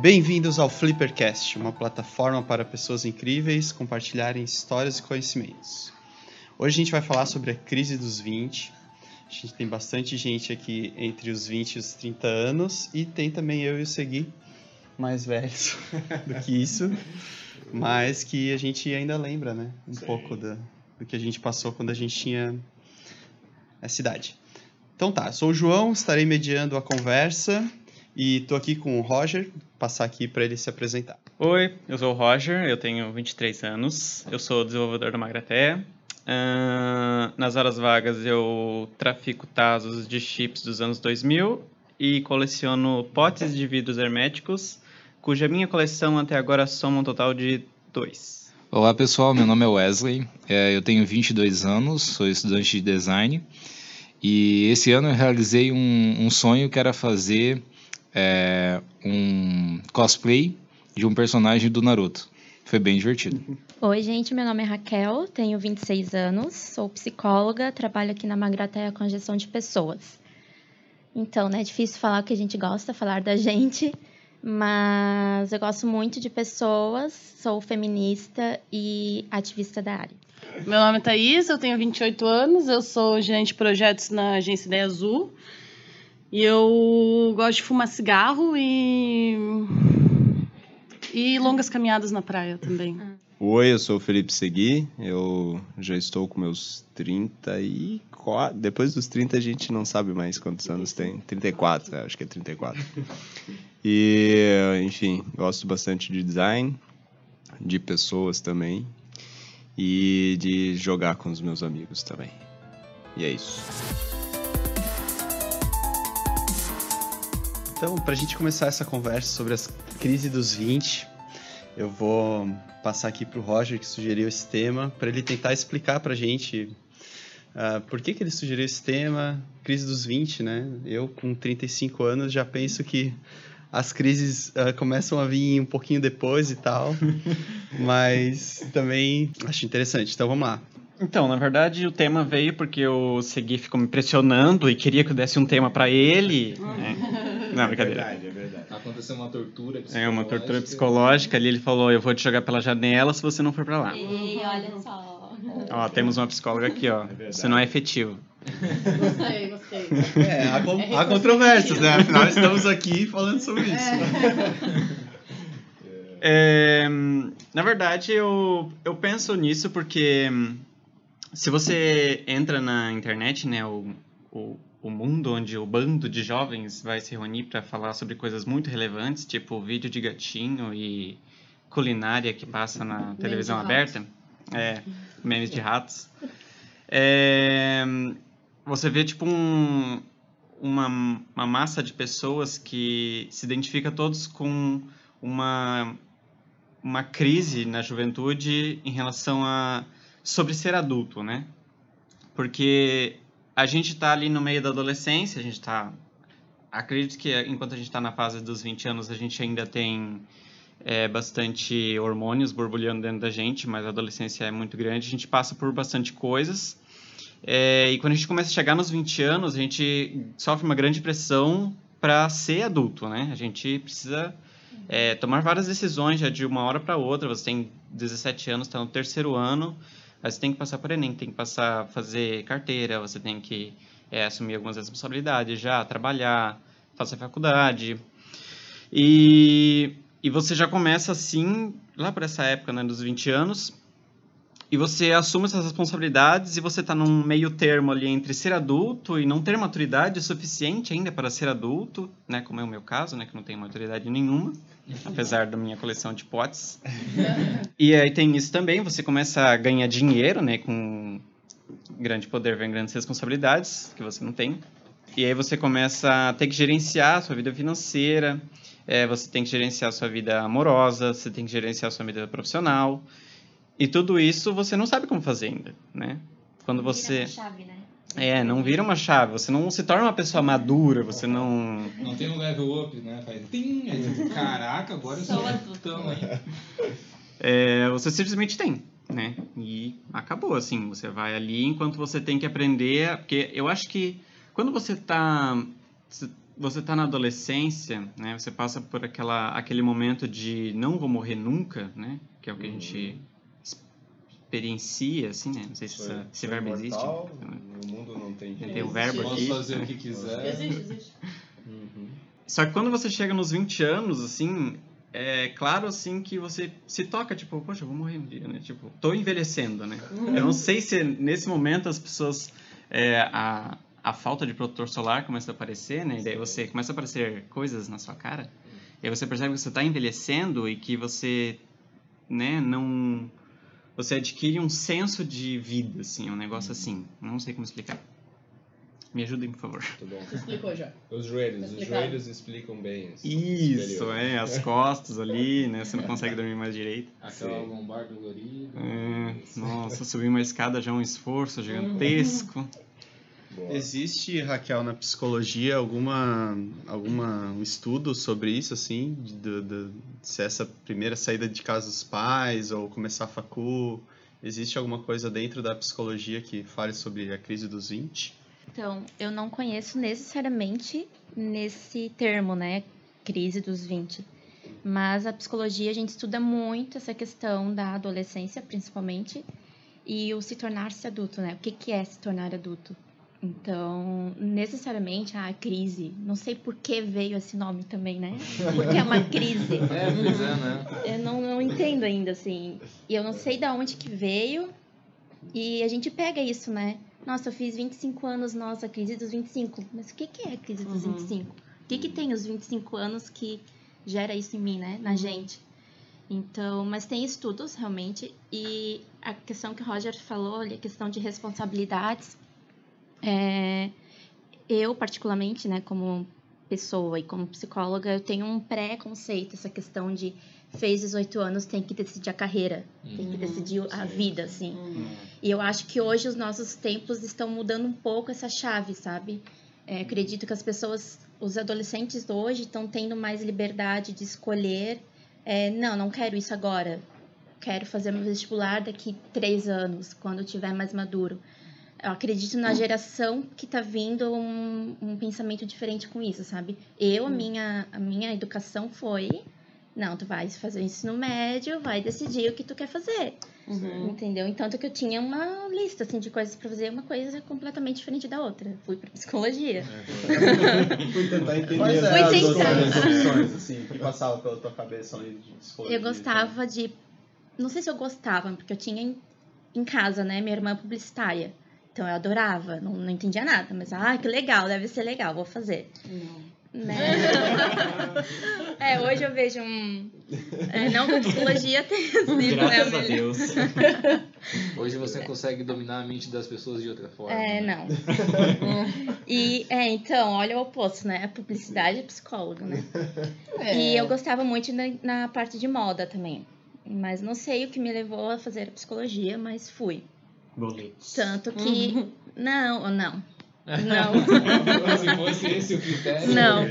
Bem-vindos ao Flippercast, uma plataforma para pessoas incríveis compartilharem histórias e conhecimentos. Hoje a gente vai falar sobre a crise dos 20. A gente tem bastante gente aqui entre os 20 e os 30 anos e tem também eu e o Segui, mais velhos do que isso, mas que a gente ainda lembra, né? Um Sim. pouco da, do que a gente passou quando a gente tinha essa idade. Então tá, sou o João, estarei mediando a conversa e tô aqui com o Roger, passar aqui para ele se apresentar. Oi, eu sou o Roger, eu tenho 23 anos, eu sou desenvolvedor da Magraté. Uh, nas horas vagas eu trafico tazos de chips dos anos 2000 e coleciono potes de vidros herméticos, cuja minha coleção até agora soma um total de dois. Olá pessoal, meu nome é Wesley, é, eu tenho 22 anos, sou estudante de design e esse ano eu realizei um, um sonho que era fazer é, um cosplay de um personagem do Naruto. Foi bem divertido. Oi, gente, meu nome é Raquel, tenho 26 anos, sou psicóloga, trabalho aqui na Magrateia com a gestão de pessoas. Então, né, é difícil falar o que a gente gosta, falar da gente, mas eu gosto muito de pessoas, sou feminista e ativista da área. Meu nome é Thaís, eu tenho 28 anos, eu sou gerente de projetos na agência Ideia Azul. E eu gosto de fumar cigarro e. e longas caminhadas na praia também. Oi, eu sou o Felipe Segui, eu já estou com meus 34. Depois dos 30 a gente não sabe mais quantos anos tem. 34, acho que é 34. E, enfim, gosto bastante de design, de pessoas também e de jogar com os meus amigos também. E é isso. Então, para a gente começar essa conversa sobre as crises dos 20, eu vou passar aqui para o Roger, que sugeriu esse tema, para ele tentar explicar para a gente uh, por que, que ele sugeriu esse tema, crise dos 20, né? Eu, com 35 anos, já penso que as crises uh, começam a vir um pouquinho depois e tal, mas também acho interessante. Então, vamos lá. Então, na verdade, o tema veio porque o Segui ficou me pressionando e queria que eu desse um tema para ele. Né? Não, brincadeira. É verdade, é verdade. Aconteceu uma tortura psicológica. É, uma tortura psicológica. Ali ele falou: Eu vou te jogar pela janela se você não for pra lá. E olha só. Ó, temos uma psicóloga aqui, ó. É você não é efetivo. Gostei, gostei. É, há, com, é há controvérsias, né? Afinal, estamos aqui falando sobre isso. É. É, na verdade, eu, eu penso nisso porque se você entra na internet, né, o, o o mundo onde o bando de jovens vai se reunir para falar sobre coisas muito relevantes, tipo vídeo de gatinho e culinária que passa na televisão aberta, é, memes de ratos. É, você vê tipo um, uma, uma massa de pessoas que se identifica todos com uma uma crise na juventude em relação a sobre ser adulto, né? Porque a gente está ali no meio da adolescência, a gente está. Acredito que enquanto a gente está na fase dos 20 anos, a gente ainda tem é, bastante hormônios borbulhando dentro da gente, mas a adolescência é muito grande, a gente passa por bastante coisas. É, e quando a gente começa a chegar nos 20 anos, a gente sofre uma grande pressão para ser adulto, né? A gente precisa é, tomar várias decisões já de uma hora para outra. Você tem 17 anos, está no terceiro ano, Aí você tem que passar por Enem, tem que passar fazer carteira, você tem que é, assumir algumas responsabilidades já, trabalhar, fazer faculdade. E, e você já começa assim, lá por essa época, né, dos 20 anos, e você assume essas responsabilidades e você está num meio termo ali entre ser adulto e não ter maturidade suficiente ainda para ser adulto, né, como é o meu caso, né, que não tenho maturidade nenhuma. apesar da minha coleção de potes. e aí tem isso também, você começa a ganhar dinheiro, né, com grande poder vem grandes responsabilidades que você não tem. E aí você começa a ter que gerenciar a sua vida financeira, é, você tem que gerenciar a sua vida amorosa, você tem que gerenciar a sua vida profissional. E tudo isso você não sabe como fazer ainda, né? Quando você... Chave, né? É, não vira uma chave, você não se torna uma pessoa madura, você não. Não tem um level up, né? Faz tim, aí tipo, caraca, agora eu sou adultão aí. É, você simplesmente tem, né? E acabou, assim, você vai ali enquanto você tem que aprender, porque eu acho que quando você tá. você tá na adolescência, né? Você passa por aquela, aquele momento de não vou morrer nunca, né? Que é o que a gente experiencia, assim, né? Não sei se essa- esse verbo existe. imortal, No mundo não tem Tem o verbo Posso aqui. fazer o que quiser. Existe, existe. Uhum. Só que quando você chega nos 20 anos, assim, é claro, assim, que você se toca, tipo, poxa, eu vou morrer um dia, né? Tipo, tô envelhecendo, né? Eu não sei se nesse momento as pessoas... é, a, a falta de protetor solar começa a aparecer, né? E daí você começa a aparecer coisas na sua cara. E aí você percebe que você tá envelhecendo e que você, né, não... Você adquire um senso de vida, assim, um negócio assim. Não sei como explicar. Me ajudem, por favor. Muito bom. Você explicou já. Os joelhos, Tá os joelhos explicam bem. Isso, superior. é, as costas ali, né? Você não consegue dormir mais direito. Aquela Sim. lombar dolorida. É, nossa, subir uma escada já é um esforço gigantesco. Boa. Existe, Raquel, na psicologia alguma, alguma um estudo sobre isso, assim, de, de- de- se essa primeira saída de casa dos pais ou começar a facu, existe alguma coisa dentro da psicologia que fale sobre a crise dos 20? Então, eu não conheço necessariamente nesse termo, né? Crise dos 20. Mas a psicologia, a gente estuda muito essa questão da adolescência, principalmente, e o se tornar-se adulto, né? O que, que é se tornar adulto? Então, necessariamente a crise, não sei por que veio esse nome também, né? Porque é uma crise. É, pois é, né? Eu não, não entendo ainda, assim. E eu não sei da onde que veio. E a gente pega isso, né? Nossa, eu fiz 25 anos, nossa, crise dos 25. Mas o que, que é a crise dos Uhum. 25? O que, que tem os 25 anos que gera isso em mim, né? Na gente. Então, mas tem estudos, realmente. E a questão que o Roger falou, a questão de responsabilidades. É, eu, particularmente, né, como pessoa e como psicóloga, eu tenho um preconceito, essa questão de fez 18 anos, tem que decidir a carreira, tem que Uhum. decidir a vida, assim. Hum. E eu acho que hoje os nossos tempos estão mudando um pouco essa chave, sabe? É, acredito que as pessoas, os adolescentes hoje estão tendo mais liberdade de escolher. é, não, não quero isso agora. Quero fazer meu vestibular daqui três anos, quando eu tiver mais maduro. Eu acredito na geração que tá vindo um, um pensamento diferente com isso, sabe? Eu, a minha, a minha educação foi... Não, tu vai fazer o ensino médio, vai decidir o que tu quer fazer. Uhum. Entendeu? Então, que eu tinha uma lista assim, de coisas pra fazer, uma coisa completamente diferente da outra. Fui pra psicologia. Fui tentar entender. Quais as tentar. outras opções, assim, que passavam pela tua cabeça além de psicologia? Eu gostava de. Não sei se eu gostava, porque eu tinha em, em casa, né? Minha irmã é publicitária. Então eu adorava, não, não entendia nada, mas ah, que legal, deve ser legal, vou fazer. Né? é, hoje eu vejo um. é, não que a psicologia tenha sido né, Graças a melhor. Deus. Hoje você consegue dominar a mente das pessoas de outra forma. É, né? não. e, é, então, olha o oposto, né? A publicidade é psicólogo, né? É. E eu gostava muito na, na parte de moda também. Mas não sei o que me levou a fazer a psicologia, mas fui. Boletos. Tanto que. Não, não. Não. Se fosse esse o critério. Não.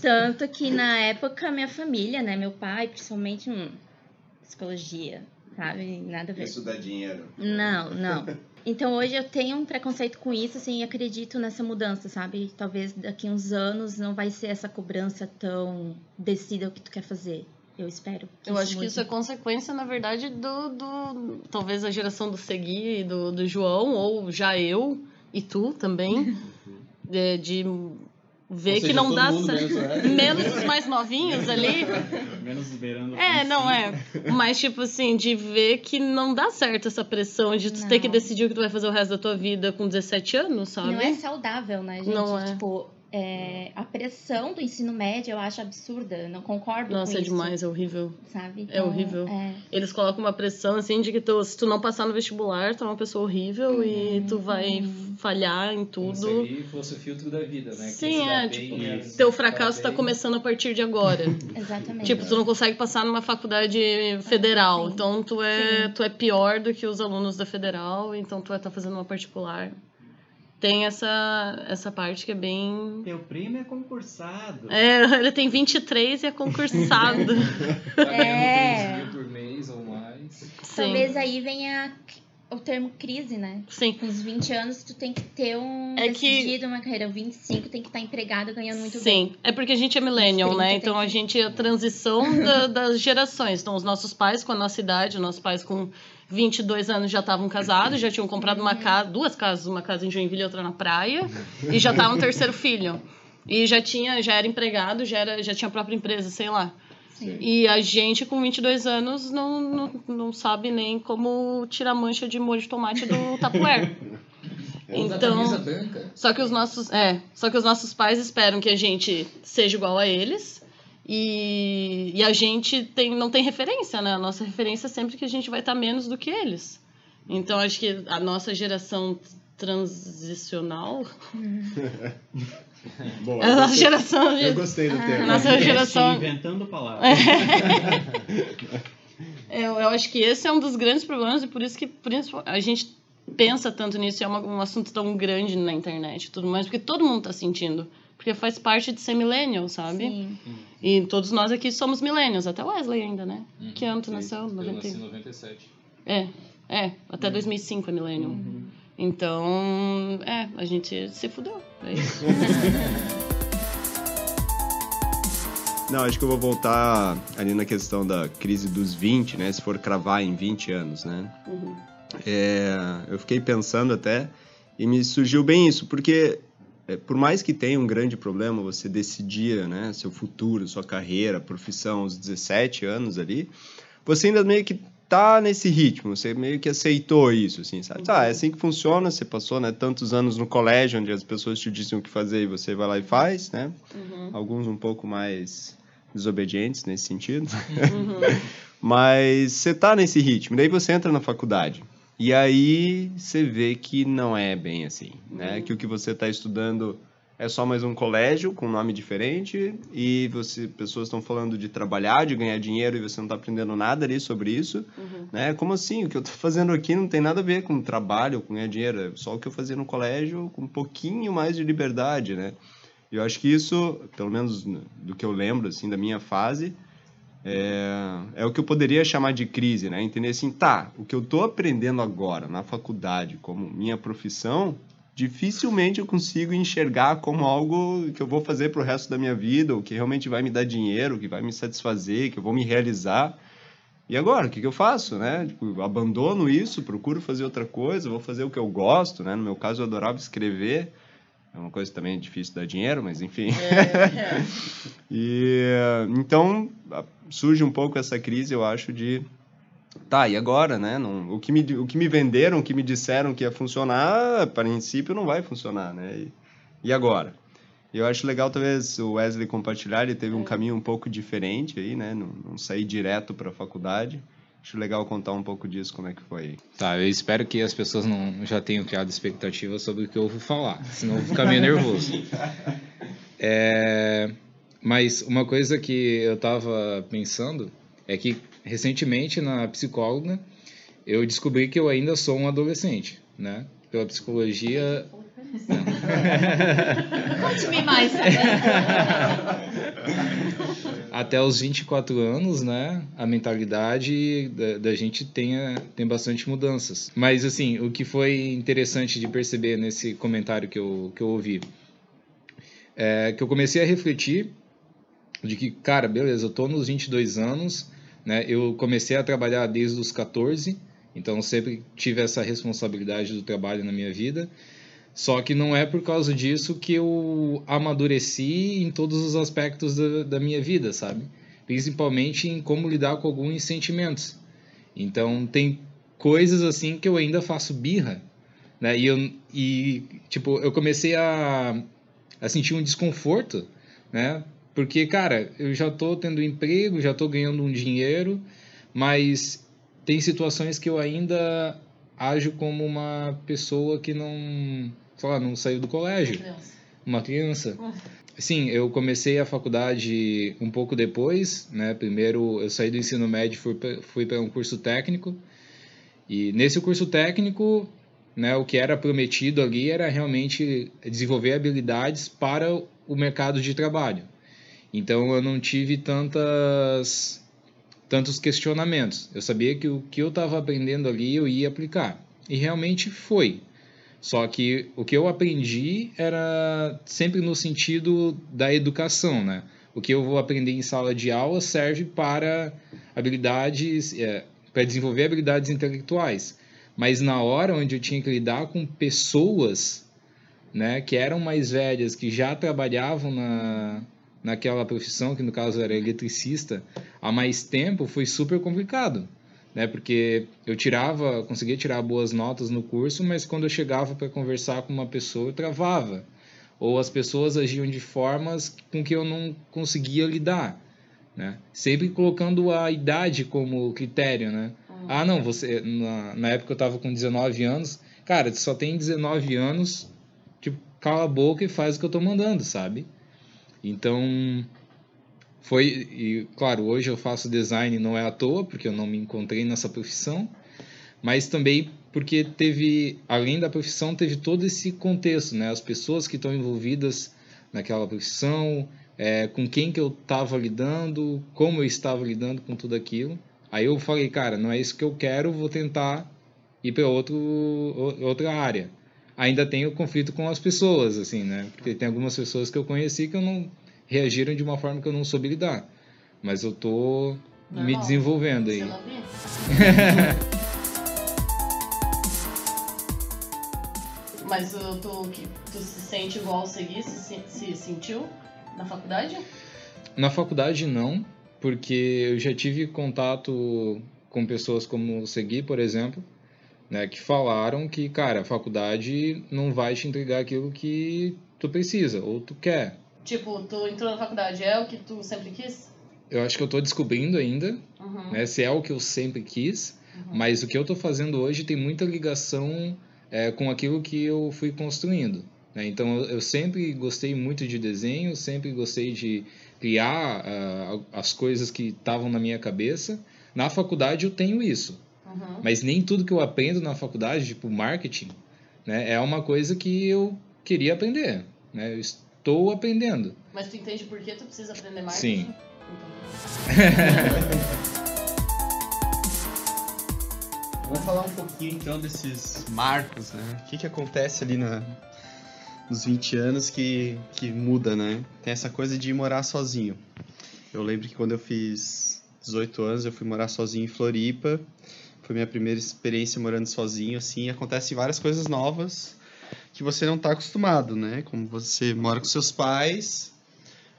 Tanto que na época minha família, né? Meu pai, principalmente, hum, psicologia, sabe? Nada a ver. Isso dá dinheiro. Não, não. Então hoje eu tenho um preconceito com isso, assim, e acredito nessa mudança, sabe? Talvez daqui uns anos não vai ser essa cobrança tão decida o que tu quer fazer. Eu espero. Eu acho que isso é consequência, na verdade, do, do talvez a geração do Segui e do, do João, ou já eu e tu também, de, de ver Ou que seja, não dá mesmo, né? Menos os mais novinhos ali. Menos beirando. É, não é. Mas, tipo assim, de ver que não dá certo essa pressão de tu ter que Não. decidir o que tu vai fazer o resto da tua vida com 17 anos, sabe? Não é saudável, né, gente? Não é. Tipo, é, a pressão do ensino médio eu acho absurda. Eu não concordo Nossa, com é isso. demais, é horrível. Sabe? É horrível. É, Eles colocam uma pressão assim de que tu, se tu não passar no vestibular, tu é uma pessoa horrível e tu vai falhar em Como se tudo. fosse o filtro da vida, né? Sim, é, bem, tipo, né? Teu fracasso tá bem. começando a partir de agora. exatamente. tipo, tu não consegue passar numa faculdade federal, Sim. então tu é, Sim. tu é pior do que os alunos da federal, então tu vai estar fazendo uma particular. Tem essa, essa parte que é bem. Teu primo é concursado. É, ele tem 23 e é concursado. Tá É. 3 mil por mês ou mais. Sim. Talvez aí venha o termo crise, né? Sim. Com os 20 anos, tu tem que ter um É que- decidido uma carreira. 25 tem que estar empregado ganhando muito bem. Sim, é porque a gente é millennial, né? 30 Então a que- gente é a transição da- das gerações. Então os nossos pais com a nossa idade, os nossos pais com 22 anos já estavam casados, já tinham comprado uma casa, duas casas, uma casa em Joinville e outra na praia, e já estavam no terceiro filho. E já tinha, já era empregado, já era, já tinha a própria empresa, sei lá. Sim. E a gente com 22 anos não, não, não sabe nem como tirar mancha de molho de tomate do Tupperware. Então, só que os nossos, é, só que os nossos pais esperam que a gente seja igual a eles. E, e a gente tem, não tem referência, né? A nossa referência é sempre que a gente vai estar menos do que eles. Então acho que a nossa geração transicional, Boa, a eu nossa gostei, geração de, eu gostei do a termo. nossa Podcast geração Inventando palavras. Eu, eu acho que esse é um dos grandes problemas e por isso que a gente pensa tanto nisso e é uma- um assunto tão grande na internet e tudo mais, porque todo mundo tá sentindo. Porque faz parte de ser millennial, sabe? Sim. E todos nós aqui somos millennials, até Wesley ainda, né? Uhum. que ano tu nasceu? Eu 90... nasci em 97. É, é, até 2005 é millennial. Então, é, a gente se fudeu. É isso. Não, acho que eu vou voltar ali na questão da crise dos 20, né? Se for cravar em 20 anos, né? Uhum. É, eu fiquei pensando até e me surgiu bem isso, porque é, por mais que tenha um grande problema você decidir, né, seu futuro, sua carreira, profissão aos 17 anos ali, você ainda meio que tá nesse ritmo, você meio que aceitou isso, assim, sabe? Ah, é assim que funciona, você passou, né, tantos anos no colégio onde as pessoas te diziam o que fazer e você vai lá e faz, né? Uhum. Alguns um pouco mais desobedientes nesse sentido. Uhum. Mas você tá nesse ritmo, daí você entra na faculdade. E aí você vê que não é bem assim, né? Uhum. Que o que você está estudando é só mais um colégio com nome diferente e você pessoas estão falando de trabalhar, de ganhar dinheiro e você não está aprendendo nada ali sobre isso, Uhum. né? Como assim? O que eu tô fazendo aqui não tem nada a ver com trabalho, com ganhar dinheiro, é só o que eu fazia no colégio com um pouquinho mais de liberdade, né? E eu acho que isso, pelo menos do que eu lembro assim da minha fase, é, é o que eu poderia chamar de crise, né? Entender assim, tá, o que eu tô aprendendo agora na faculdade como minha profissão, dificilmente eu consigo enxergar como algo que eu vou fazer pro resto da minha vida, ou que realmente vai me dar dinheiro, que vai me satisfazer, que eu vou me realizar. E agora, o que, que eu faço, né? Tipo, abandono isso, procuro fazer outra coisa, vou fazer o que eu gosto, né? No meu caso, eu adorava escrever. É uma coisa também difícil dar dinheiro, mas enfim. É, E então surge um pouco essa crise, eu acho, de tá, e agora, né? Não, o, que me, o que me venderam, o que me disseram que ia funcionar, a princípio não vai funcionar, né? E, e agora? Eu acho legal, talvez, o Wesley compartilhar, ele teve um caminho um pouco diferente aí, né? Não, não sair direto para a faculdade. Acho legal contar um pouco disso, como é que foi. Tá, eu espero que as pessoas não já tenham criado expectativas sobre o que eu vou falar, senão eu vou ficar meio nervoso. É, mas uma coisa que eu tava pensando é que recentemente na psicóloga eu descobri que eu ainda sou um adolescente, né? Pela psicologia. Conte-me mais. Até os 24 anos, né? A mentalidade da, da gente tem, a- tem bastante mudanças. Mas, assim, o que foi interessante de perceber nesse comentário que eu, que eu ouvi é que eu comecei a refletir de que, cara, beleza, eu tô nos 22 anos, né? Eu comecei a trabalhar desde os 14, então sempre tive essa responsabilidade do trabalho na minha vida. Só que não é por causa disso que eu amadureci em todos os aspectos da, da minha vida, sabe? Principalmente em como lidar com alguns sentimentos. Então, tem coisas assim que eu ainda faço birra, né? E, eu, e tipo, eu comecei a, a sentir um desconforto, né? Porque, cara, eu já tô tendo emprego, já tô ganhando um dinheiro, mas tem situações que eu ainda ajo como uma pessoa que não, sei lá, não saiu do colégio, uma criança. Sim, eu comecei a faculdade um pouco depois, né? Primeiro eu saí do ensino médio, pra- fui para um curso técnico. E nesse curso técnico, né, o que era prometido ali era realmente desenvolver habilidades para o mercado de trabalho. Então eu não tive tantas tantos questionamentos. Eu sabia que o que eu estava aprendendo ali eu ia aplicar. e realmente foi. Só que o que eu aprendi era sempre no sentido da educação, né? O que eu vou aprender em sala de aula serve para habilidades, é, para desenvolver habilidades intelectuais. Mas na hora onde eu tinha que lidar com pessoas, né, que eram mais velhas, que já trabalhavam na, naquela profissão, que no caso era eletricista, há mais tempo, foi super complicado né? Porque eu tirava, conseguia tirar boas notas no curso, mas quando eu chegava para conversar com uma pessoa, eu travava. Ou as pessoas agiam de formas com que eu não conseguia lidar, né? Sempre colocando a idade como critério, né? Uhum. Ah, não, você na, na época eu estava com 19 anos, cara, você só tem 19 anos, tipo, cala a boca e faz o que eu estou mandando, sabe? Então, foi, e claro, hoje eu faço design não é à toa, porque eu não me encontrei nessa profissão, mas também porque teve, além da profissão, teve todo esse contexto, né? As pessoas que estão envolvidas naquela profissão, é, com quem que eu estava lidando, como eu estava lidando com tudo aquilo. Aí eu falei, cara, não é isso que eu quero, vou tentar ir para outra área. Ainda tenho conflito com as pessoas, assim, né? Porque tem algumas pessoas que eu conheci que eu não reagiram de uma forma que eu não soube lidar. Mas eu tô Normal. me desenvolvendo aí. Mas tu, tu, tu se sente igual seguir, se, se sentiu na faculdade? Na faculdade não, porque eu já tive contato com pessoas como o Segui, por exemplo, né, que falaram que, cara, a faculdade não vai te entregar aquilo que tu precisa ou tu quer. Tipo, tu entrou na faculdade, é o que tu sempre quis? Eu acho que eu tô descobrindo ainda, uhum. né, se é o que eu sempre quis, uhum. mas o que eu tô fazendo hoje tem muita ligação é, com aquilo que eu fui construindo. Né? Então, eu, eu, sempre gostei muito de desenho, sempre gostei de criar uh, as coisas que estavam na minha cabeça. Na faculdade eu tenho isso, uhum. mas nem tudo que eu aprendo na faculdade, tipo marketing, né, é uma coisa que eu queria aprender. Né? Eu estou aprendendo. Mas tu entende por que tu precisa aprender mais? Sim. Vamos falar um pouquinho então desses marcos, né? O que, que acontece ali na, nos 20 anos que, que muda, né? Tem essa coisa de morar sozinho. Eu lembro que quando eu fiz 18 anos, eu fui morar sozinho em Floripa. Foi minha primeira experiência morando sozinho, assim. Acontecem várias coisas novas que você não está acostumado, né? Como você mora com seus pais,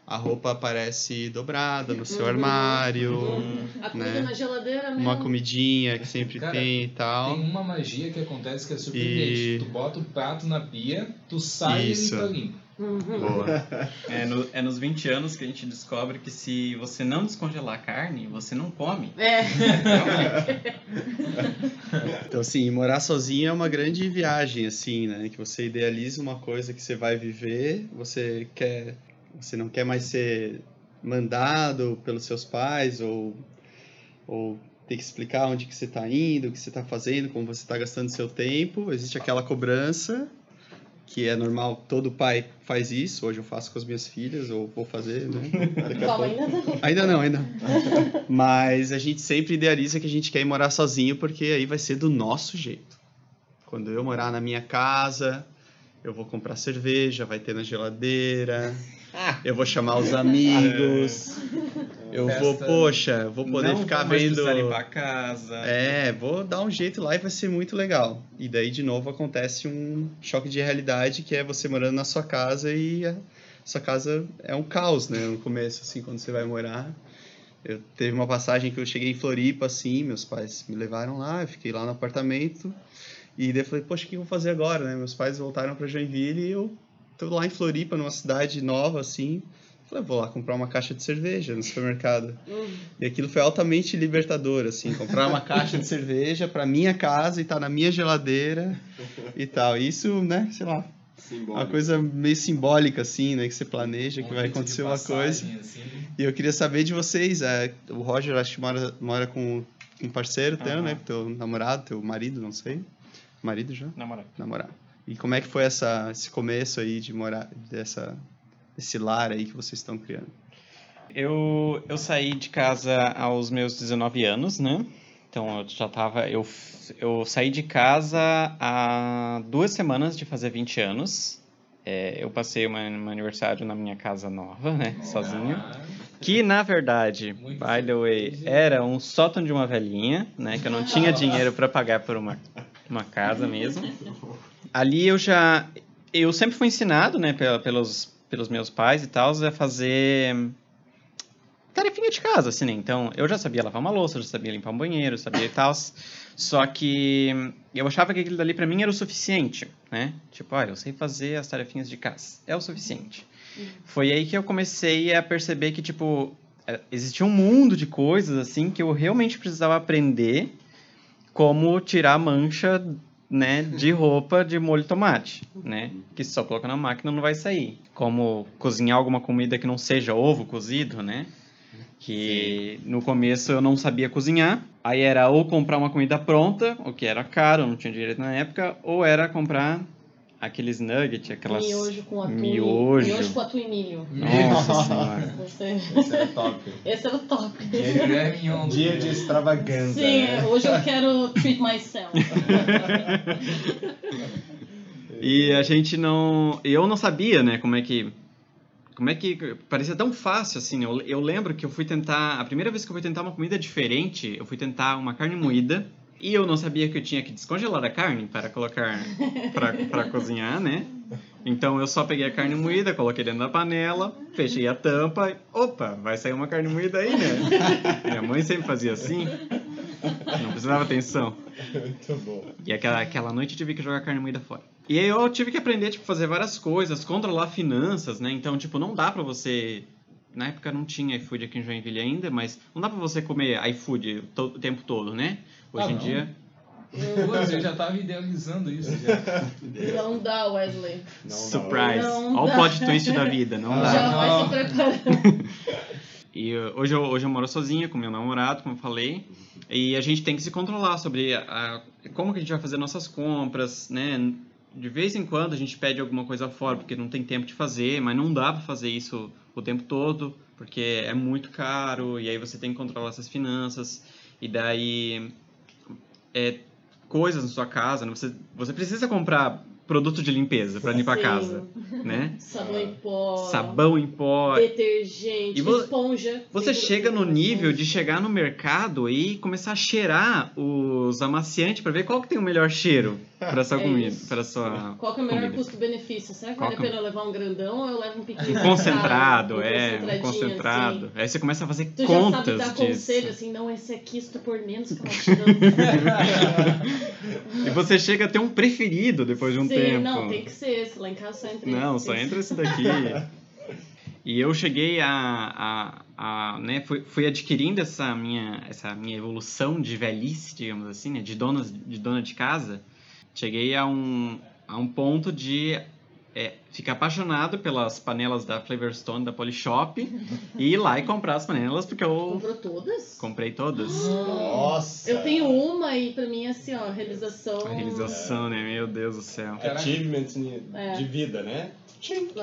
a roupa aparece dobrada no seu uhum. armário. Uhum. A comida né? na geladeira mesmo. Uma comidinha que sempre Cara, tem e tal. Tem uma magia que acontece que é surpreendente. E... Tu bota o prato na pia, tu sai Isso. e ele tá limpo. Boa. É, no, é nos 20 anos que a gente descobre que se você não descongelar a carne, você não come. É. então, assim, morar sozinho é uma grande viagem, assim, né? Que você idealiza uma coisa que você vai viver, você quer... Você não quer mais ser mandado pelos seus pais ou, ou ter que explicar onde que você está indo, o que você está fazendo, como você está gastando seu tempo. Existe aquela cobrança que é normal, todo pai faz isso, hoje eu faço com as minhas filhas, ou vou fazer, né? Calma, ainda não. Ainda não, ainda não. Mas a gente sempre idealiza que a gente quer ir morar sozinho, porque aí vai ser do nosso jeito. Quando eu morar na minha casa, eu vou comprar cerveja, vai ter na geladeira, ah. eu vou chamar os amigos. Eu Festa. vou, poxa, vou poder não ficar vou vendo. Não limpar a casa. É, vou dar um jeito lá e vai ser muito legal. E daí, de novo, acontece um choque de realidade que é você morando na sua casa e a sua casa é um caos, né? No começo, assim, quando você vai morar. Eu teve uma passagem que eu cheguei em Floripa, assim, meus pais me levaram lá, eu fiquei lá no apartamento. E daí eu falei, poxa, o que eu vou fazer agora, né? Meus pais voltaram para Joinville e eu tô lá em Floripa, numa cidade nova, assim. Falei, vou lá comprar uma caixa de cerveja no supermercado. Uhum. E aquilo foi altamente libertador, assim, comprar uma caixa de cerveja para minha casa e tá na minha geladeira e tal. Isso, né, sei lá, Simbólico. uma coisa meio simbólica, assim, né, que você planeja um que vai acontecer uma coisa. Assim. E eu queria saber de vocês, é, o Roger acho que mora, mora com um parceiro uhum. teu, né, teu namorado, teu marido, não sei. Marido já? Namorado. Namorado. E como é que foi essa, esse começo aí de morar, dessa esse lar aí que vocês estão criando? Eu, eu saí de casa aos meus 19 anos, né? Então eu já tava. Eu, eu saí de casa há duas semanas de fazer 20 anos. É, eu passei um aniversário na minha casa nova, né? Sozinho. Que na verdade, by the way, era um sótão de uma velhinha, né? Que eu não tinha dinheiro para pagar por uma, uma casa mesmo. Ali eu já. Eu sempre fui ensinado, né, pelos, pelos meus pais e tal, a fazer tarefinha de casa, assim, né? Então, eu já sabia lavar uma louça, já sabia limpar um banheiro, sabia e tal. Só que eu achava que aquilo dali para mim era o suficiente, né? Tipo, olha, eu sei fazer as tarefinhas de casa. É o suficiente. Foi aí que eu comecei a perceber que, tipo, é, existia um mundo de coisas, assim, que eu realmente precisava aprender como tirar mancha, né, de roupa de molho de tomate, né? Que se só colocar na máquina não vai sair. Como cozinhar alguma comida que não seja ovo cozido, né? que Sim. no começo eu não sabia cozinhar. Aí era ou comprar uma comida pronta, o que era caro, não tinha direito na época, ou era comprar aqueles nuggets, aquelas miojo com atum, miojo, miojo com atum e milho. Nossa senhora. Esse era top. Esse era o top. Dia, Dia de extravagância. Sim, né? hoje eu quero treat myself. e a gente não, eu não sabia, né, como é que como é que parecia tão fácil assim? Eu, eu lembro que eu fui tentar, a primeira vez que eu fui tentar uma comida diferente, eu fui tentar uma carne moída e eu não sabia que eu tinha que descongelar a carne para colocar para cozinhar, né? Então eu só peguei a carne moída, coloquei dentro da panela, fechei a tampa, opa, vai sair uma carne moída aí, né? Minha mãe sempre fazia assim. Não precisava atenção. Muito bom. E aquela, aquela noite eu tive que jogar a carne moída fora. E aí eu tive que aprender, tipo, fazer várias coisas, controlar finanças, né? Então, tipo, não dá pra você... Na época não tinha iFood aqui em Joinville ainda, mas não dá pra você comer iFood o tempo todo, né? Hoje ah, em dia... Eu já tava idealizando isso já. Não dá, Wesley. Não Surprise. Olha o plot twist da vida, não dá. Já vai se preparando. E hoje eu, hoje eu moro sozinha com meu namorado, como eu falei, e a gente tem que se controlar sobre a, a, como que a gente vai fazer nossas compras, né? De vez em quando a gente pede alguma coisa fora porque não tem tempo de fazer, mas não dá para fazer isso o tempo todo, porque é muito caro e aí você tem que controlar essas finanças e daí é, coisas na sua casa, né? você, você precisa comprar produto de limpeza para limpar Sim. a casa, né? Sabão em pó. Sabão em pó. Detergente, vo esponja. Você chega no nível de chegar no mercado e começar a cheirar os amaciantes para ver qual que tem o melhor cheiro para sua é comida, para sua Qual que é o melhor custo-benefício? Será que qual vale a pena levar um grandão ou eu levo um pequeno? Um concentrado, um é, um concentrado. Assim. Aí você começa a fazer tu contas já sabe dar disso. conselho assim, não, esse aqui por menos que eu E você chega a ter um preferido depois de um Sim, tempo. não, tem que ser esse. Lá em casa só entra Não, esse, só entra esse daqui. E eu cheguei a, a, a né, fui, fui, adquirindo essa minha, essa minha evolução de velhice, digamos assim, né, de, donas, de dona de casa, cheguei a um, a um ponto de é, ficar apaixonado pelas panelas da Flavorstone da Polishop e ir lá e comprar as panelas porque eu comprou todas? Comprei todas. Nossa. eu tenho uma e para mim assim ó realização. A realização é. né? Meu Deus do céu. Achievement é. de vida né?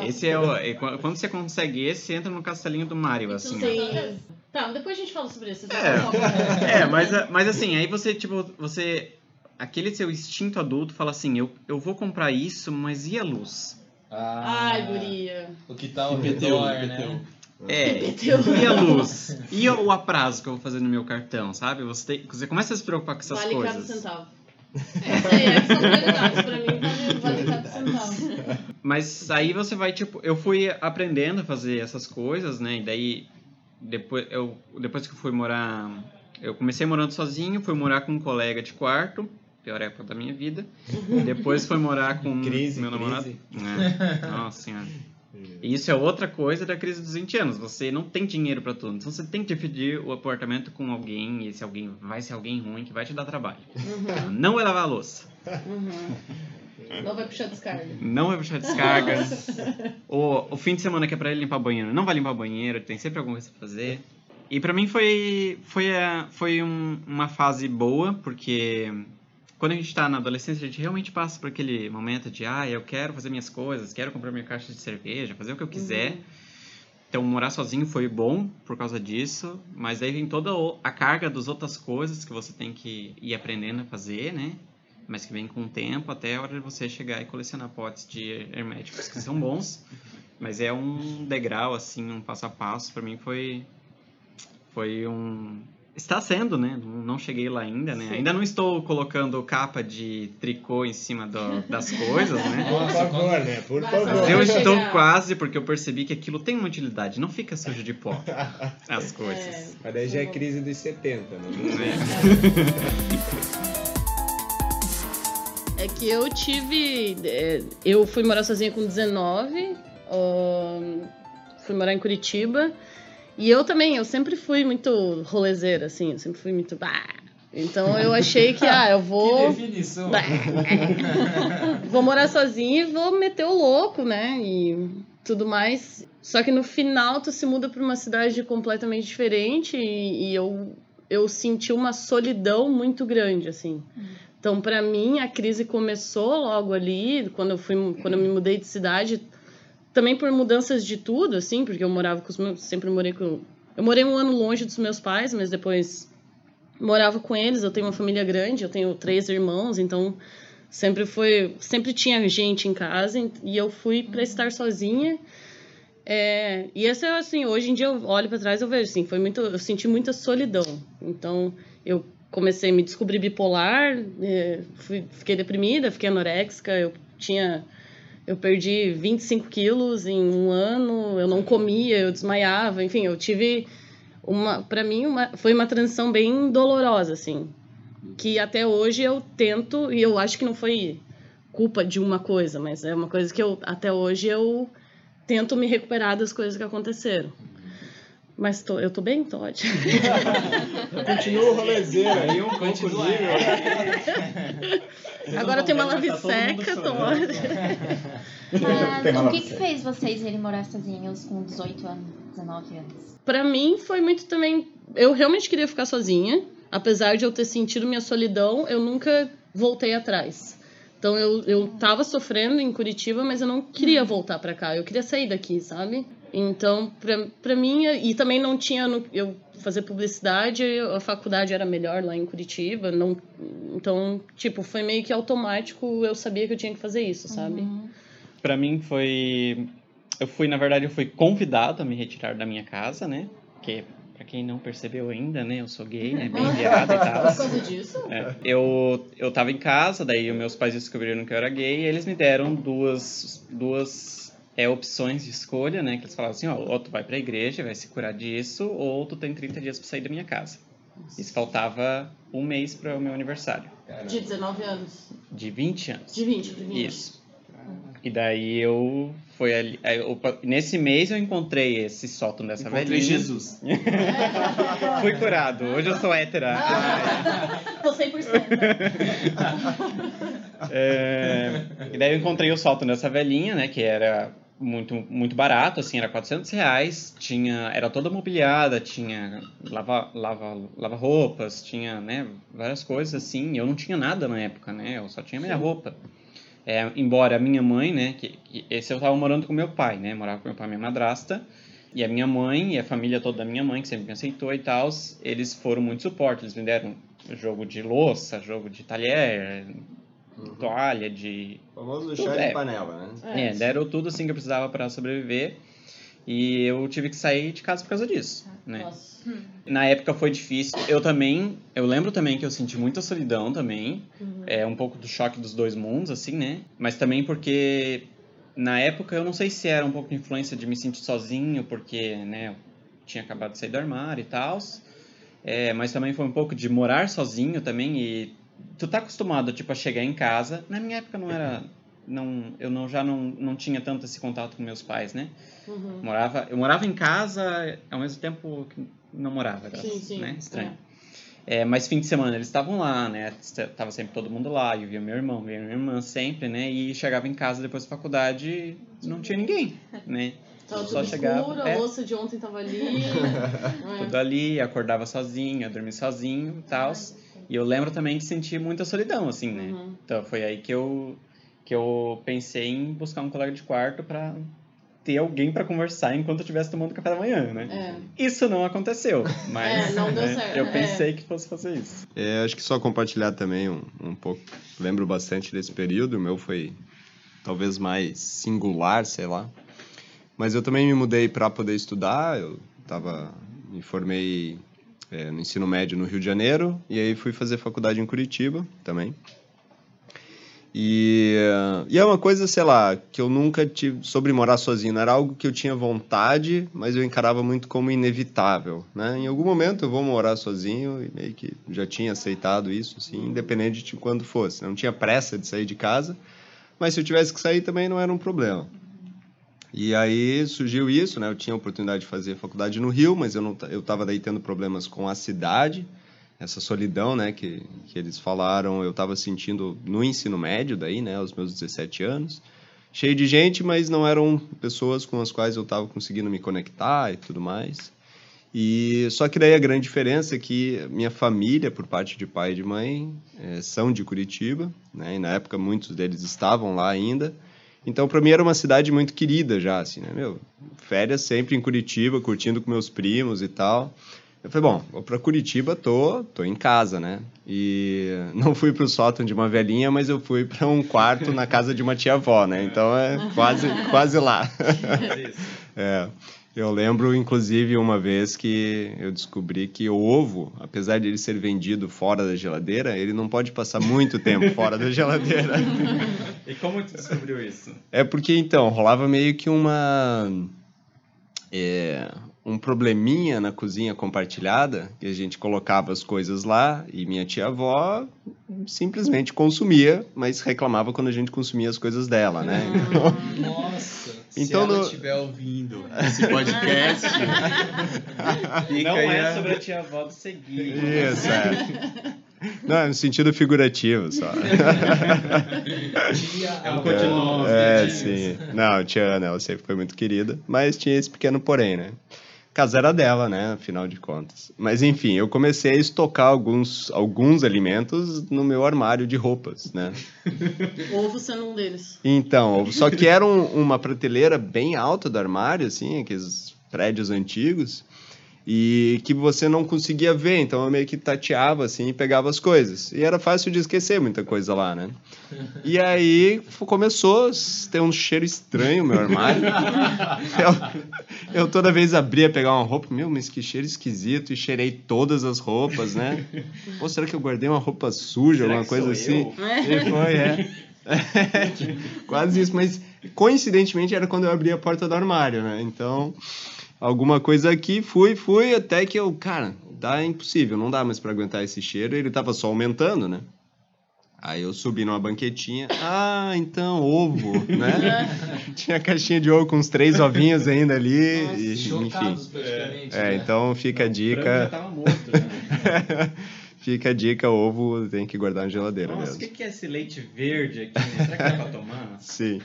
Esse é o é, quando você consegue esse entra no castelinho do Mario assim Sim. tá depois a gente fala sobre isso é, é mas mas assim aí você tipo você aquele seu instinto adulto fala assim, eu, eu vou comprar isso, mas e a luz? Ah, Ai, guria. O que tá ao redor, né? É, e a luz? E o aprazo que eu vou fazer no meu cartão, sabe? Você, tem, você começa a se preocupar com essas vale coisas. Vale cada centavo. Essa aí é que são pra mim, vale cada centavo. Mas aí você vai, tipo, eu fui aprendendo a fazer essas coisas, né? E daí, depois, eu, depois que eu fui morar... Eu comecei morando sozinho, fui morar com um colega de quarto pior época da minha vida. Depois foi morar com crise, meu namorado. Crise. É. Nossa senhora. E isso é outra coisa da crise dos 20 anos. Você não tem dinheiro para tudo. Então você tem que dividir o apartamento com alguém. E esse alguém vai ser alguém ruim que vai te dar trabalho. Uhum. Não vai lavar a louça. Uhum. Não vai puxar descarga. Não vai puxar descarga. o, o fim de semana que é pra ele limpar o banheiro, não vai limpar o banheiro, tem sempre alguma coisa pra fazer. E pra mim foi, foi, foi um, uma fase boa, porque quando a gente está na adolescência, a gente realmente passa por aquele momento de, ah, eu quero fazer minhas coisas, quero comprar minha caixa de cerveja, fazer o que eu quiser. Uhum. Então, morar sozinho foi bom por causa disso, mas aí vem toda a carga das outras coisas que você tem que ir aprendendo a fazer, né? Mas que vem com o tempo até a hora de você chegar e colecionar potes de herméticos que são bons. Mas é um degrau, assim, um passo a passo. Pra mim foi. Foi um. Está sendo, né? Não cheguei lá ainda, né? Ainda não estou colocando capa de tricô em cima do- das coisas, né? Por favor, né? Por favor. Mas eu estou quase, porque eu percebi que aquilo tem uma utilidade, não fica sujo de pó. As coisas. É. Mas daí já é crise dos 70, né? É que eu tive. é, Eu fui morar sozinha com 19, ahn, fui morar em Curitiba. E eu também, eu sempre fui muito rolezeira, assim, eu sempre fui muito. "Bah". Então eu achei que, ah, eu vou. definição! Bah. vou morar sozinha e vou meter o louco, né? E tudo mais. Só que no final tu se muda pra uma cidade completamente diferente e, e eu, eu senti uma solidão muito grande, assim. Então, pra mim, a crise começou logo ali, quando eu, fui, quando eu me mudei de cidade, também por mudanças de tudo, assim, porque eu morava com os meus. Sempre morei com. Eu morei um ano longe dos meus pais, mas depois morava com eles. Eu tenho uma família grande, eu tenho três irmãos, então sempre foi. Sempre tinha gente em casa e eu fui pra estar sozinha. É, e essa é assim, hoje em dia eu olho para trás eu vejo assim, foi muito, eu senti muita solidão. Então eu comecei a me descobrir bipolar, é, fui, fiquei deprimida, fiquei anoréxica, eu tinha eu perdi 25 quilos em um ano, eu não comia, eu desmaiava, enfim, eu tive uma, para mim, uma, foi uma transição bem dolorosa, assim, que até hoje eu tento e eu acho que não foi culpa de uma coisa, mas é uma coisa que eu até hoje eu tento me recuperar das coisas que aconteceram. Mas tô, eu tô bem, ótimo. Continua o rolezeiro aí, um Continua. Agora tem uma lave Tá mundo seca. Mas o que, que fez vocês irem morar sozinhos com 18 anos, 19 anos? Pra mim foi muito também. Eu realmente queria ficar sozinha. Apesar de eu ter sentido minha solidão, eu nunca voltei atrás. Então eu, eu tava sofrendo em Curitiba, mas eu não queria voltar pra cá. Eu queria sair daqui, sabe? Então, pra, pra mim, e também não tinha. no- eu fazer publicidade, a faculdade era melhor lá em Curitiba. Não, então, tipo, foi meio que automático. Eu sabia que eu tinha que fazer isso, sabe? Uhum. Pra mim foi. Eu fui, na verdade, eu fui convidado a me retirar da minha casa, né? Porque, pra quem não percebeu ainda, né? Eu sou gay, né? Bem viado e tal. Por causa disso? É, eu, eu tava em casa, daí os meus pais descobriram que eu era gay e eles me deram duas, duas é, opções de escolha, né? Que eles falavam assim, ó, ou tu vai pra igreja, vai se curar disso, ou tu tem 30 dias pra sair da minha casa. Isso faltava um mês para o meu aniversário, De 19 anos. de 20 anos. De 20, de 20. Isso. E daí eu foi ali, eu- nesse mês eu encontrei esse sótão dessa Encontrei velhinha. Jesus. Fui curado. Hoje eu sou hétera. Tô 100%. É, e daí eu encontrei o sótão dessa velhinha, né? Que era muito, muito barato, assim, era 400 reais. Tinha, era toda mobiliada, tinha lava, lava, lava roupas, tinha, né? Várias coisas assim. Eu não tinha nada na época, né? Eu só tinha minha roupa. É, embora a minha mãe, né? Que, que esse eu tava morando com meu pai, né? Morava com meu pai e minha madrasta. E a minha mãe e a família toda da minha mãe, que sempre me aceitou e tal, eles foram muito suporte. Eles me deram jogo de louça, jogo de talher, toalha, de O famoso Tudo chá é. de panela, né? é, deram tudo assim que eu precisava para sobreviver. E eu tive que sair de casa por causa disso, né? Nossa. Na época foi difícil. Eu também, eu lembro também que eu senti muita solidão também. É um pouco do choque dos dois mundos, assim, né? Mas também porque na época eu não sei se era um pouco de influência de me sentir sozinho, porque, né, eu tinha acabado de sair do armário e tal. É, mas também foi um pouco de morar sozinho também e tu tá acostumado, tipo, a chegar em casa. Na minha época não era não eu não já não, não tinha tanto esse contato com meus pais, né? Uhum. Morava, eu morava em casa ao mesmo tempo que não morava, graças, Sim, sim. né? Estranho. É, mas fim de semana eles estavam lá, né? Tava sempre todo mundo lá, eu via meu irmão, via minha irmã sempre, né? E chegava em casa depois da faculdade não tinha ninguém, né? Tava Só chegava, escuro, é. a louça de ontem tava ali. Tudo ali, acordava sozinho, dormia sozinho e tal. E eu lembro também de sentir muita solidão, assim, né? Uhum. Então foi aí que eu, que eu pensei em buscar um colega de quarto pra ter alguém pra conversar enquanto eu estivesse tomando café da manhã, né? É. Isso não aconteceu, mas É, não deu né, certo, eu é. pensei que fosse fazer isso. É, acho que só compartilhar também um, um pouco. Lembro bastante desse período, o meu foi talvez mais singular, sei lá. Mas eu também me mudei para poder estudar. Eu tava, me formei é, no ensino médio no Rio de Janeiro e aí fui fazer faculdade em Curitiba também. E, e é uma coisa, sei lá, que eu nunca tive sobre morar sozinho. Era algo que eu tinha vontade, mas eu encarava muito como inevitável, né? Em algum momento eu vou morar sozinho e meio que já tinha aceitado isso, assim, independente de quando fosse. Não tinha pressa de sair de casa, mas se eu tivesse que sair também não era um problema. E aí surgiu isso, né? Eu tinha a oportunidade de fazer faculdade no Rio, mas eu não eu estava daí tendo problemas com a cidade, essa solidão, né, que, que eles falaram, eu estava sentindo no ensino médio daí, né, aos meus 17 anos. Cheio de gente, mas não eram pessoas com as quais eu estava conseguindo me conectar e tudo mais. E só que daí a grande diferença é que minha família, por parte de pai e de mãe, eh, são de Curitiba, né? E na época muitos deles estavam lá ainda. Então para mim era uma cidade muito querida já, assim, né? Meu, férias sempre em Curitiba, curtindo com meus primos e tal. Eu falei, bom, vou para Curitiba, tô, tô em casa, né? E não fui pro sótão de uma velhinha, mas eu fui para um quarto na casa de uma tia-avó, né? Então é quase, quase lá. É. Eu lembro, inclusive, uma vez que eu descobri que o ovo, apesar de ele ser vendido fora da geladeira, ele não pode passar muito tempo fora da geladeira. E como tu descobriu isso? É porque, então, rolava meio que uma. é, um probleminha na cozinha compartilhada, que a gente colocava as coisas lá e minha tia-avó simplesmente consumia, mas reclamava quando a gente consumia as coisas dela, né? Nossa, Então, se ela no- estiver ouvindo esse podcast, fica Não aí é a- sobre a tia avó do seguir. Isso, é. Não, é no sentido figurativo só. É um codinome. É, né? sim. Não, tia Ana, ela sempre foi muito querida, mas tinha esse pequeno porém, né? Casa era dela, né? Afinal de contas. Mas enfim, eu comecei a estocar alguns, alguns alimentos no meu armário de roupas, né? Ovo sendo um deles. Então, só que era um- uma prateleira bem alta do armário, assim, aqueles prédios antigos, e que você não conseguia ver, então eu meio que tateava, assim, e pegava as coisas. E era fácil de esquecer muita coisa lá, né? E aí começou a ter um cheiro estranho no meu armário. eu, eu toda vez abria pegar uma roupa, meu, mas que cheiro esquisito, e cheirei todas as roupas, né? Ou será que eu guardei uma roupa suja, Será alguma coisa assim? eu? E foi, é. Quase isso, mas coincidentemente era quando eu abri a porta do armário, né? Então, alguma coisa aqui, fui, fui, até que eu, cara, dá é impossível, não dá mais pra aguentar esse cheiro, ele tava só aumentando, né? Aí eu subi numa banquetinha, ah, então, ovo, né? Tinha caixinha de ovo com uns três ovinhos ainda ali, e, enfim. praticamente. É, então fica a O já dica, tava morto. né? fica a dica, ovo tem que guardar na geladeira Nossa, o mesmo. que que é esse leite verde aqui? Será que dá pra tomar? Sim.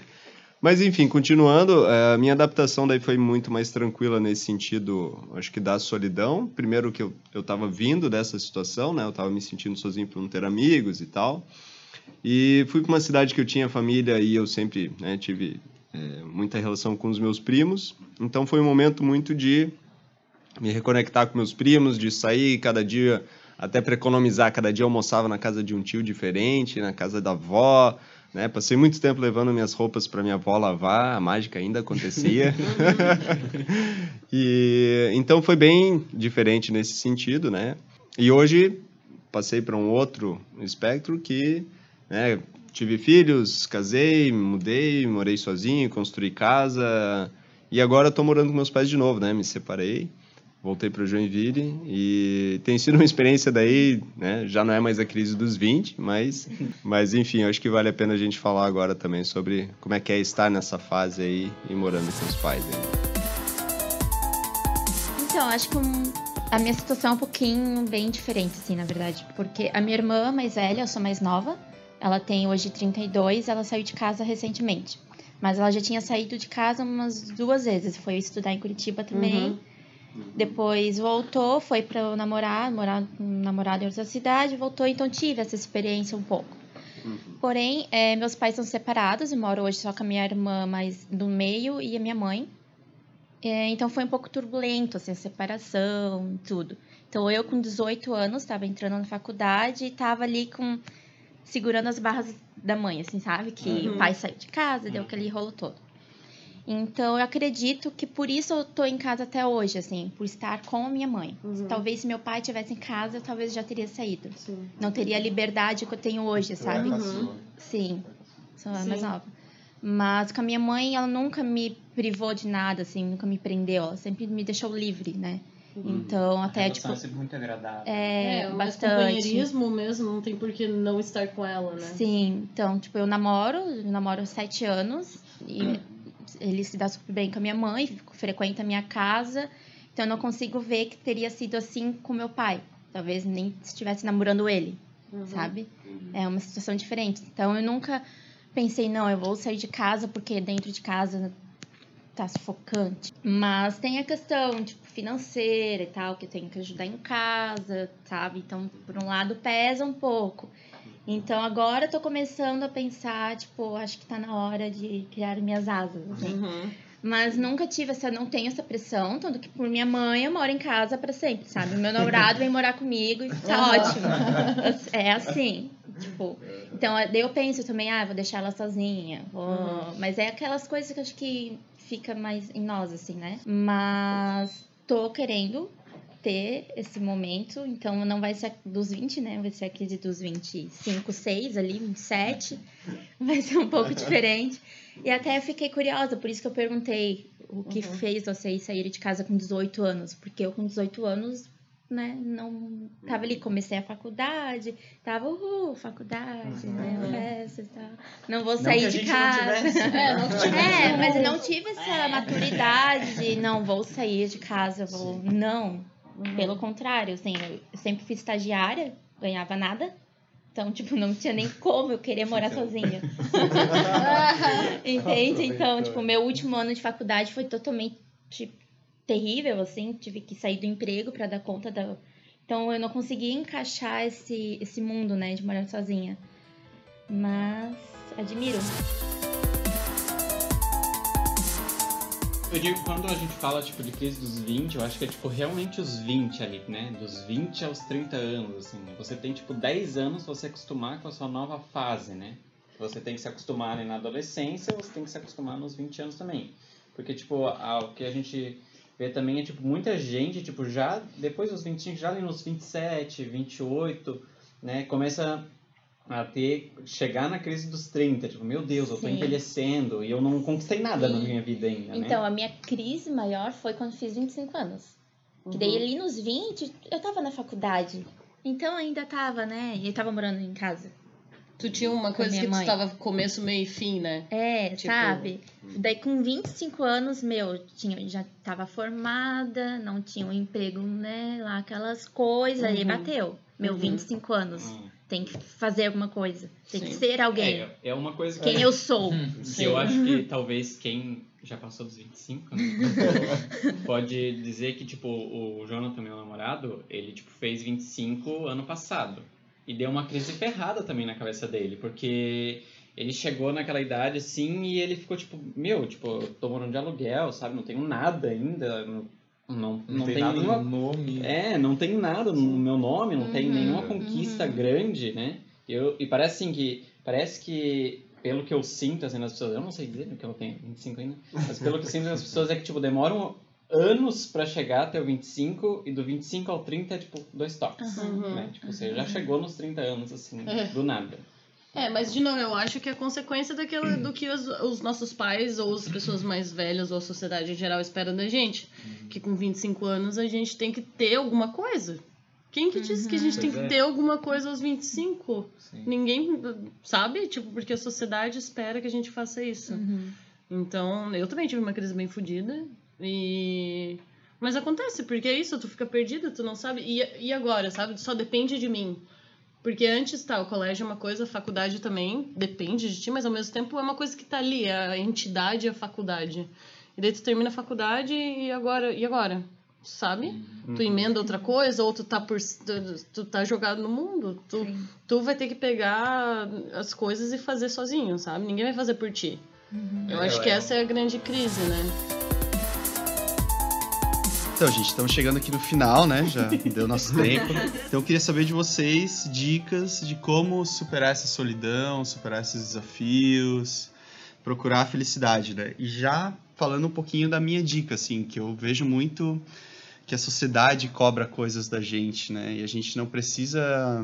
Mas enfim, continuando, eh, a minha adaptação daí foi muito mais tranquila nesse sentido, acho que da solidão. Primeiro que eu, eu vindo dessa situação, né? Eu tava me sentindo sozinho por não ter amigos e tal. E fui para uma cidade que eu tinha família e eu sempre né, tive eh, muita relação com os meus primos. Então foi um momento muito de me reconectar com meus primos, de sair cada dia, até para economizar, cada dia eu almoçava na casa de um tio diferente, na casa da avó, né? Passei muito tempo levando minhas roupas para minha avó lavar, a mágica ainda acontecia. e então foi bem diferente nesse sentido, né? E hoje passei para um outro espectro que, né, tive filhos, casei, mudei, morei sozinho, construí casa e agora estou morando com meus pais de novo, né? Me separei voltei para Joinville e tem sido uma experiência daí, né? Já não é mais a crise dos 20, mas, mas enfim, acho que vale a pena a gente falar agora também sobre como é que é estar nessa fase aí e morando com os pais. Aí. Então, acho que um- a minha situação é um pouquinho bem diferente, assim, na verdade. Porque a minha irmã mais velha, eu sou mais nova, ela tem hoje 32, ela saiu de casa recentemente. Mas ela já tinha saído de casa umas duas vezes. Foi estudar em Curitiba também. Uhum. Depois voltou, foi para o namorado, morar um namorado em outra cidade, voltou, então tive essa experiência um pouco. Porém, é, meus pais são separados, eu moro hoje só com a minha irmã mais do meio e a minha mãe. É, então foi um pouco turbulento, assim, a separação, tudo. Então eu com 18 anos estava entrando na faculdade e estava ali com segurando as barras da mãe, assim, sabe? Que Uhum. o pai saiu de casa, deu aquele rolo todo. Então eu acredito que por isso eu tô em casa até hoje, assim, por estar com a minha mãe. Uhum. Talvez se meu pai tivesse em casa, talvez eu já teria saído. Sim. Não teria a liberdade que eu tenho hoje, sabe? Uhum. Sim, sou a mais Sim. nova. Mas com a minha mãe, ela nunca me privou de nada, assim, nunca me prendeu. Ela sempre me deixou livre, né? Então, A até, relação tipo, é sempre muito agradável. é, É, mas bastante. companheirismo mesmo, não tem por que não estar com ela, né? Sim, então, tipo, eu namoro, eu namoro sete anos, e ele se dá super bem com a minha mãe, frequenta a minha casa, então eu não consigo ver que teria sido assim com meu pai. Talvez nem estivesse namorando ele, Uhum. sabe? É uma situação diferente. Então eu nunca pensei, não, eu vou sair de casa porque dentro de casa tá sufocante. Mas tem a questão, tipo, financeira e tal, que eu tenho que ajudar em casa, sabe? Então, por um lado, pesa um pouco. Então, agora eu tô começando a pensar, tipo, acho que tá na hora de criar minhas asas, assim. Uhum. Mas nunca tive essa, não tenho essa pressão, tanto que por minha mãe eu moro em casa pra sempre, sabe? Meu namorado vem morar comigo e tá ótimo. É assim, tipo. Então, daí eu penso também, ah, vou deixar ela sozinha. vou- Mas é aquelas coisas que eu acho que fica mais em nós, assim, né? Mas tô querendo ter esse momento, então não vai ser dos 20, né? Vai ser aqui de dos 25, 6 ali, 27. Vai ser um pouco diferente. E até fiquei curiosa, por isso que eu perguntei o que Uhum. fez vocês saírem de casa com 18 anos. Porque eu com 18 anos, né, não tava ali, comecei a faculdade, tava, uhul, faculdade, né, festa e tal. Não vou Não sair que a de gente não casa. tivesse. É, não tive É, mas eu não tive essa maturidade de não vou sair de casa, vou. Não. Pelo contrário, assim, eu sempre fui estagiária, ganhava nada. Então, tipo, não tinha nem como eu querer morar sozinha. Entende? Então, tipo, meu último ano de faculdade foi totalmente tipo, terrível, assim. Tive que sair do emprego pra dar conta da. Então, eu não conseguia encaixar esse, esse mundo, né, de morar sozinha. Mas admiro. Eu digo, quando a gente fala, tipo, de crise dos 20, eu acho que é, tipo, realmente os 20 ali, né? Dos 20 aos 30 anos, assim. Você tem, tipo, 10 anos pra você acostumar com a sua nova fase, né? Você tem que se acostumar ali na adolescência, você tem que se acostumar nos 20 anos também. Porque, tipo, a- o que a gente vê também é, tipo, muita gente, tipo, já depois dos 25, já ali nos 27, 28, né? Começa a ter, chegar na crise dos 30, tipo, meu Deus, eu tô Sim. envelhecendo e eu não conquistei nada na Sim. minha vida ainda, né? Então, a minha crise maior foi quando fiz 25 anos. Que daí ali nos 20, eu tava na faculdade. Então ainda tava, né? E eu tava morando em casa. Tu tinha uma Com coisa que tu mãe. estava começo, meio e fim, né? É, Tipo- sabe? Daí com 25 anos, meu, tinha, já tava formada, não tinha um emprego, né? Lá aquelas coisas, aí Uhum. bateu. Meu, Uhum. 25 anos. Hum. Tem que fazer alguma coisa. Tem que Sim. ser alguém. É, é uma coisa que, Quem eu sou. que eu acho que talvez quem já passou dos 25, né? pode dizer que, tipo, o Jonathan, meu namorado, ele, tipo, fez 25 ano passado. E deu uma crise ferrada também na cabeça dele, porque ele chegou naquela idade, assim, e ele ficou, tipo, meu, tipo, eu tô morando de aluguel, sabe? Não tenho nada ainda, não, não, não, tem nada nenhuma no nome. é, não tem nada no meu nome, não tem Uhum, nenhuma conquista uhum. grande, né? Eu, e parece assim que. Parece que, pelo que eu sinto assim, nas pessoas, eu não sei dizer, porque eu tenho 25 ainda, mas pelo que eu sinto nas pessoas é que, tipo, demoram anos pra chegar até o 25 e do 25 ao 30 é, tipo, dois toques. Uhum. Né? Tipo, você já chegou nos 30 anos, assim, É. do nada. É, mas de novo, eu acho que é consequência daquilo, do que os, os nossos pais ou as pessoas mais velhas ou a sociedade em geral esperam da gente. Que com 25 anos a gente tem que ter alguma coisa. Quem que disse que a gente tem Pois que é. ter alguma coisa aos 25? Sim. Ninguém sabe, tipo, porque a sociedade espera que a gente faça isso. Uhum. Então, eu também tive uma crise bem fodida. E. Mas acontece, porque é isso, tu fica perdida, tu não sabe. E, e agora, sabe? Só depende de mim. Porque antes, tá, o colégio é uma coisa, a faculdade também depende de ti, mas ao mesmo tempo é uma coisa que tá ali, é a entidade e a faculdade. E daí tu termina a faculdade e agora? E agora? sabe? Uhum. Tu emenda outra coisa, ou tu tá, por, tu, tu tá jogado no mundo. Tu, Sim. tu vai ter que pegar as coisas e fazer sozinho, sabe? Ninguém vai fazer por ti. Eu acho que essa é a grande crise, né? Então, gente, estamos chegando aqui no final, né? Já deu nosso tempo. Então, eu queria saber de vocês dicas de como superar essa solidão, superar esses desafios, procurar a felicidade, né? E já falando um pouquinho da minha dica, assim, que eu vejo muito que a sociedade cobra coisas da gente, né? E a gente não precisa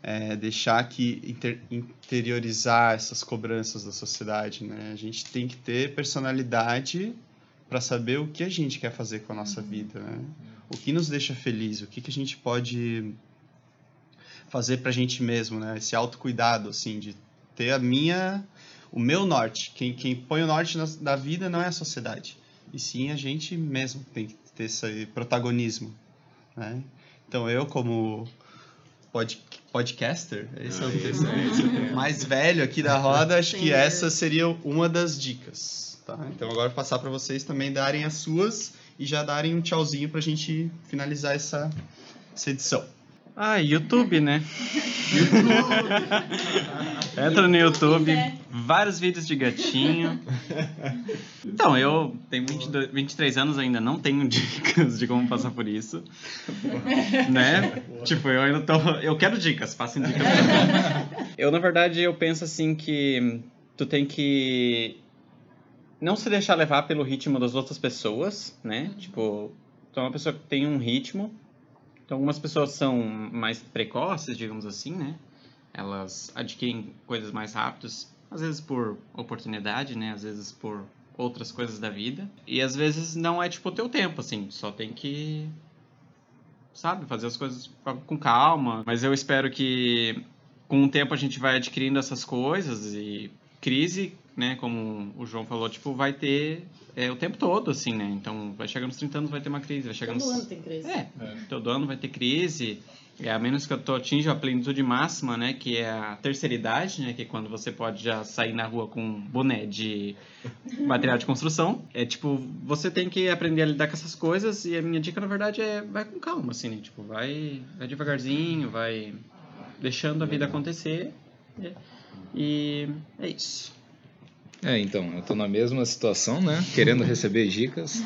é, deixar que inter- interiorizar essas cobranças da sociedade, né? A gente tem que ter personalidade para saber o que a gente quer fazer com a nossa vida, né? O que nos deixa feliz, o que, que a gente pode fazer pra gente mesmo, né? Esse autocuidado, assim, de ter a minha, o meu norte. Quem, quem põe o norte na, da vida não é a sociedade, e sim a gente mesmo tem que ter esse protagonismo, né? Então eu como pod, podcaster, esse é o mais velho aqui da roda, acho que essa seria uma das dicas, tá? Então agora eu vou passar para vocês também darem as suas e já darem um tchauzinho pra gente finalizar essa, essa edição. Ah, YouTube, né? Entra no YouTube, vários vídeos de gatinho. Então, eu tenho 22, 23 anos ainda, não tenho dicas de como passar por isso. Né? Tipo, eu ainda tô. Eu quero dicas, passem dicas pra mim. Eu, na verdade, eu penso assim que tu tem que não se deixar levar pelo ritmo das outras pessoas, né? Tipo, tu é uma pessoa que tem um ritmo. Então, algumas pessoas são mais precoces, digamos assim, né? Elas adquirem coisas mais rápidas, às vezes por oportunidade, né? Às vezes por outras coisas da vida. E às vezes não é tipo o teu tempo, assim. Só tem que, sabe, fazer as coisas com calma. Mas eu espero que com o tempo a gente vai adquirindo essas coisas e crise, né? Como o João falou, tipo, vai ter é, o tempo todo, assim, né? Então, vai chegar nos 30 anos, vai ter uma crise. Vai chegar Todo nos... ano tem crise. É, todo ano vai ter crise. É, a menos que eu atinja a plenitude máxima, né? Que é a terceira idade, né? Que é quando você pode já sair na rua com um boné de material de construção. É tipo, você tem que aprender a lidar com essas coisas. E a minha dica, na verdade, é vai com calma, assim, né? Tipo, vai, vai devagarzinho, vai deixando a vida acontecer. né? E é isso. É, então, eu tô na mesma situação, né? Querendo receber dicas.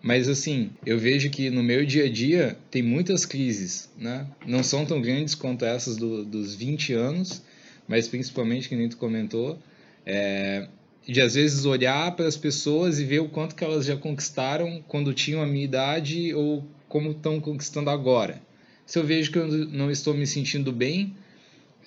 Mas assim, eu vejo que no meu dia a dia tem muitas crises, né? Não são tão grandes quanto essas do, dos 20 anos, mas principalmente, que nem tu comentou, é, de às vezes olhar para as pessoas e ver o quanto que elas já conquistaram quando tinham a minha idade ou como estão conquistando agora. Se eu vejo que eu não estou me sentindo bem,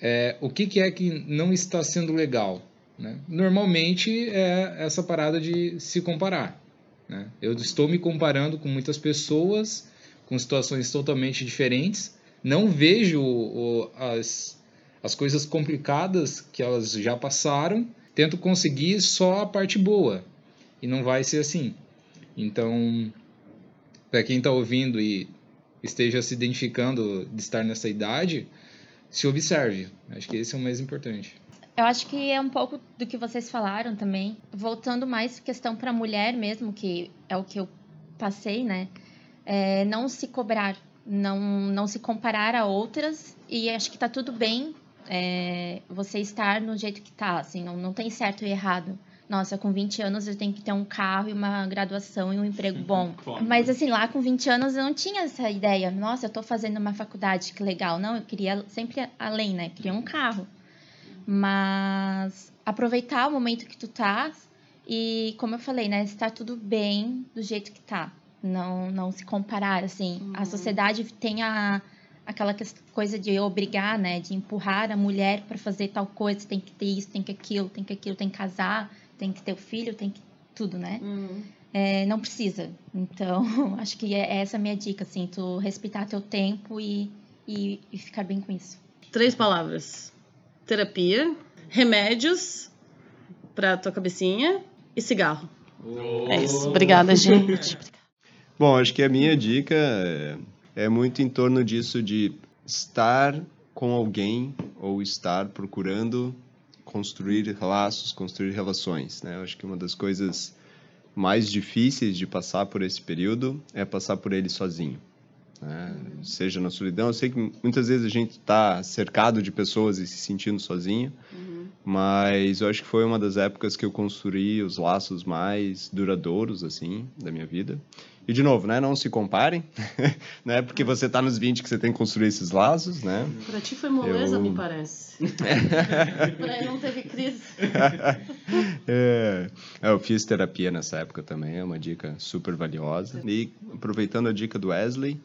é, o que, que é que não está sendo legal? Né? Normalmente é essa parada de se comparar. Né? Eu estou me comparando com muitas pessoas com situações totalmente diferentes, não vejo o, as, as coisas complicadas que elas já passaram, tento conseguir só a parte boa e não vai ser assim. Então, para quem está ouvindo e esteja se identificando de estar nessa idade, se observe. Acho que esse é o mais importante. Eu acho que é um pouco do que vocês falaram também. Voltando mais questão para a mulher mesmo, que é o que eu passei, né? É não se cobrar, não, não se comparar a outras. E acho que tá tudo bem é, você estar no jeito que tá, assim, não, não tem certo e errado. Nossa, com 20 anos eu tenho que ter um carro e uma graduação e um emprego bom. Mas assim, lá com 20 anos eu não tinha essa ideia. Nossa, eu tô fazendo uma faculdade, que legal. Não, eu queria sempre além, né? Eu queria um carro. Mas aproveitar o momento que tu tá e, como eu falei, né, estar tudo bem do jeito que tá. Não, não se comparar, assim. A sociedade tem a, aquela coisa de obrigar, né, de empurrar a mulher para fazer tal coisa, tem que ter isso, tem que aquilo, tem que aquilo, tem que casar, tem que ter o filho, tem que tudo, né? Uhum. É, não precisa. Então, acho que é essa a minha dica, assim, tu respeitar teu tempo e, e, e ficar bem com isso. Três palavras: terapia, remédios pra tua cabecinha e cigarro. É isso. Obrigada, gente. Bom, acho que a minha dica é, é muito em torno disso de estar com alguém ou estar procurando construir laços, construir relações, né? Eu acho que uma das coisas mais difíceis de passar por esse período é passar por ele sozinho. né? Seja na solidão, eu sei que muitas vezes a gente está cercado de pessoas e se sentindo sozinho, mas eu acho que foi uma das épocas que eu construí os laços mais duradouros, assim, da minha vida. E, de novo, né, não se comparem, não é porque você está nos 20 que você tem que construir esses laços, né? Pra ti foi moleza, Eu- me parece. ele não teve crise. É, eu fiz terapia nessa época também, é uma dica super valiosa. E aproveitando a dica do Wesley,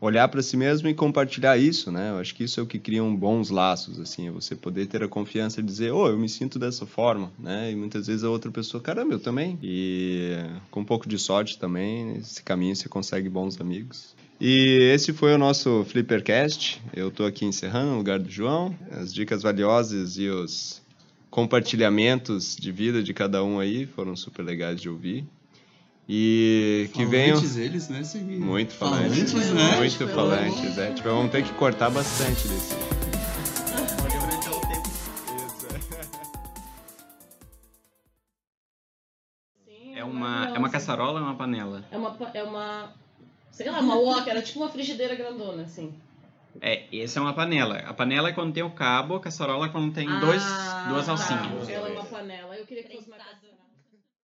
olhar para si mesmo e compartilhar isso, né? Eu acho que isso é o que cria bons laços, assim, é você poder ter a confiança de dizer, oh, eu me sinto dessa forma, né? E muitas vezes a outra pessoa, caramba, eu também. E com um pouco de sorte também, nesse caminho você consegue bons amigos. E esse foi o nosso Flippercast. Eu tô aqui encerrando no lugar do João. As dicas valiosas e os compartilhamentos de vida de cada um aí foram super legais de ouvir. E que venham. Falantes eles, né? Muito falantes. Falantes, né? Muito falantes, é. Tipo, vamos ter que cortar bastante desse. É uma, é uma caçarola ou é uma panela? É uma, é uma. Sei lá, uma wok, era tipo uma frigideira grandona, assim. É, essa é uma panela. A panela é quando tem o cabo, a caçarola é quando tem dois, Ah, duas tá. alcinhas. Ela é uma panela. Eu queria que fosse uma caçarola.